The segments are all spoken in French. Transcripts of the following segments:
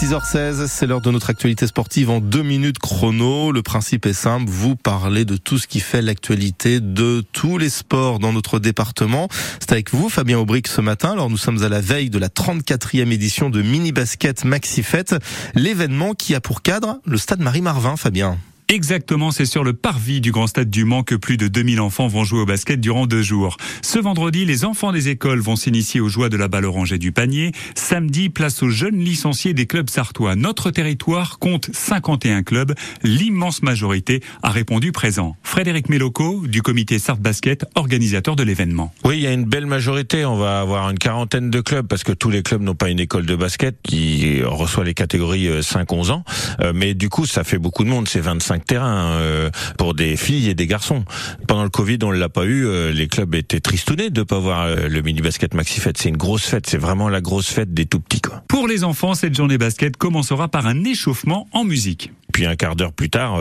6h16, c'est l'heure de notre actualité sportive en deux minutes chrono. Le principe est simple, vous parlez de tout ce qui fait l'actualité de tous les sports dans notre département. C'est avec vous, Fabien Aubric, ce matin. Alors nous sommes à la veille de la 34e édition de Mini Basket Maxi Fête, l'événement qui a pour cadre le stade Marie-Marvin, Fabien. Exactement, c'est sur le parvis du Grand Stade du Mans que plus de 2000 enfants vont jouer au basket durant deux jours. Ce vendredi, les enfants des écoles vont s'initier aux joies de la balle orange et du panier. Samedi, place aux jeunes licenciés des clubs sartois. Notre territoire compte 51 clubs. L'immense majorité a répondu présent. Frédéric Méloco, du comité Sart Basket, organisateur de l'événement. Oui, il y a une belle majorité. On va avoir une quarantaine de clubs parce que tous les clubs n'ont pas une école de basket qui reçoit les catégories 5-11 euh, ans. Euh, mais du coup, ça fait beaucoup de monde. C'est 25 terrain euh, pour des filles et des garçons. Pendant le Covid, on l'a pas eu. Euh, les clubs étaient tristounés de pas voir euh, le mini basket maxi fête. C'est une grosse fête. C'est vraiment la grosse fête des tout petits. Quoi. Pour les enfants, cette journée basket commencera par un échauffement en musique. Puis un quart d'heure plus tard,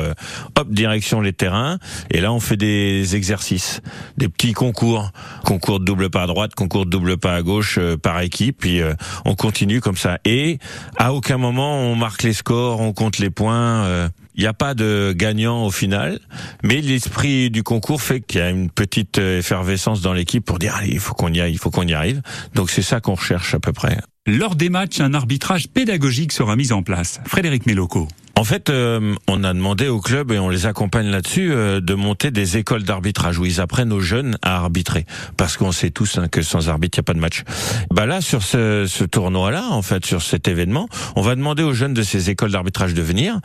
hop, direction les terrains. Et là, on fait des exercices, des petits concours, concours de double pas à droite, concours de double pas à gauche par équipe. Puis on continue comme ça. Et à aucun moment on marque les scores, on compte les points. Il n'y a pas de gagnant au final, mais l'esprit du concours fait qu'il y a une petite effervescence dans l'équipe pour dire allez, il faut qu'on y aille, il faut qu'on y arrive. Donc c'est ça qu'on recherche à peu près. Lors des matchs, un arbitrage pédagogique sera mis en place. Frédéric Méloco. En fait, euh, on a demandé au club et on les accompagne là-dessus euh, de monter des écoles d'arbitrage où ils apprennent aux jeunes à arbitrer, parce qu'on sait tous hein, que sans arbitre il y a pas de match. Bah là, sur ce, ce tournoi-là, en fait, sur cet événement, on va demander aux jeunes de ces écoles d'arbitrage de venir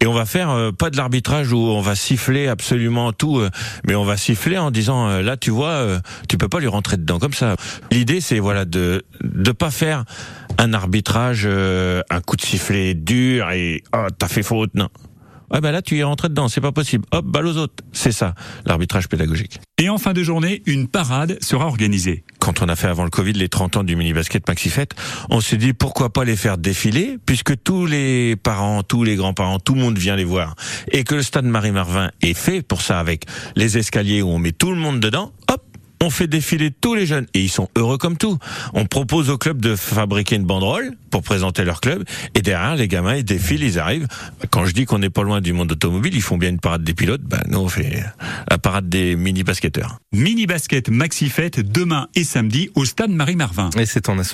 et on va faire euh, pas de l'arbitrage où on va siffler absolument tout, mais on va siffler en disant là, tu vois, tu peux pas lui rentrer dedans comme ça. L'idée, c'est voilà de de pas faire un arbitrage, un coup de sifflet dur et oh, t'as fait faute, non. Ouais, ben là, tu es rentré dedans, c'est pas possible. Hop, balle aux autres. C'est ça, l'arbitrage pédagogique. Et en fin de journée, une parade sera organisée. Quand on a fait avant le Covid les 30 ans du mini-basket Maxi Fête, on s'est dit pourquoi pas les faire défiler, puisque tous les parents, tous les grands-parents, tout le monde vient les voir. Et que le stade Marie-Marvin est fait pour ça avec les escaliers où on met tout le monde dedans, hop, on fait défiler tous les jeunes et ils sont heureux comme tout. On propose au club de fabriquer une banderole pour présenter leur club et derrière les gamins ils défilent, ils arrivent. Quand je dis qu'on n'est pas loin du monde automobile, ils font bien une parade des pilotes. Ben nous on fait la parade des mini basketteurs. Mini basket maxi fête demain et samedi au stade Marie Marvin. Et c'est en association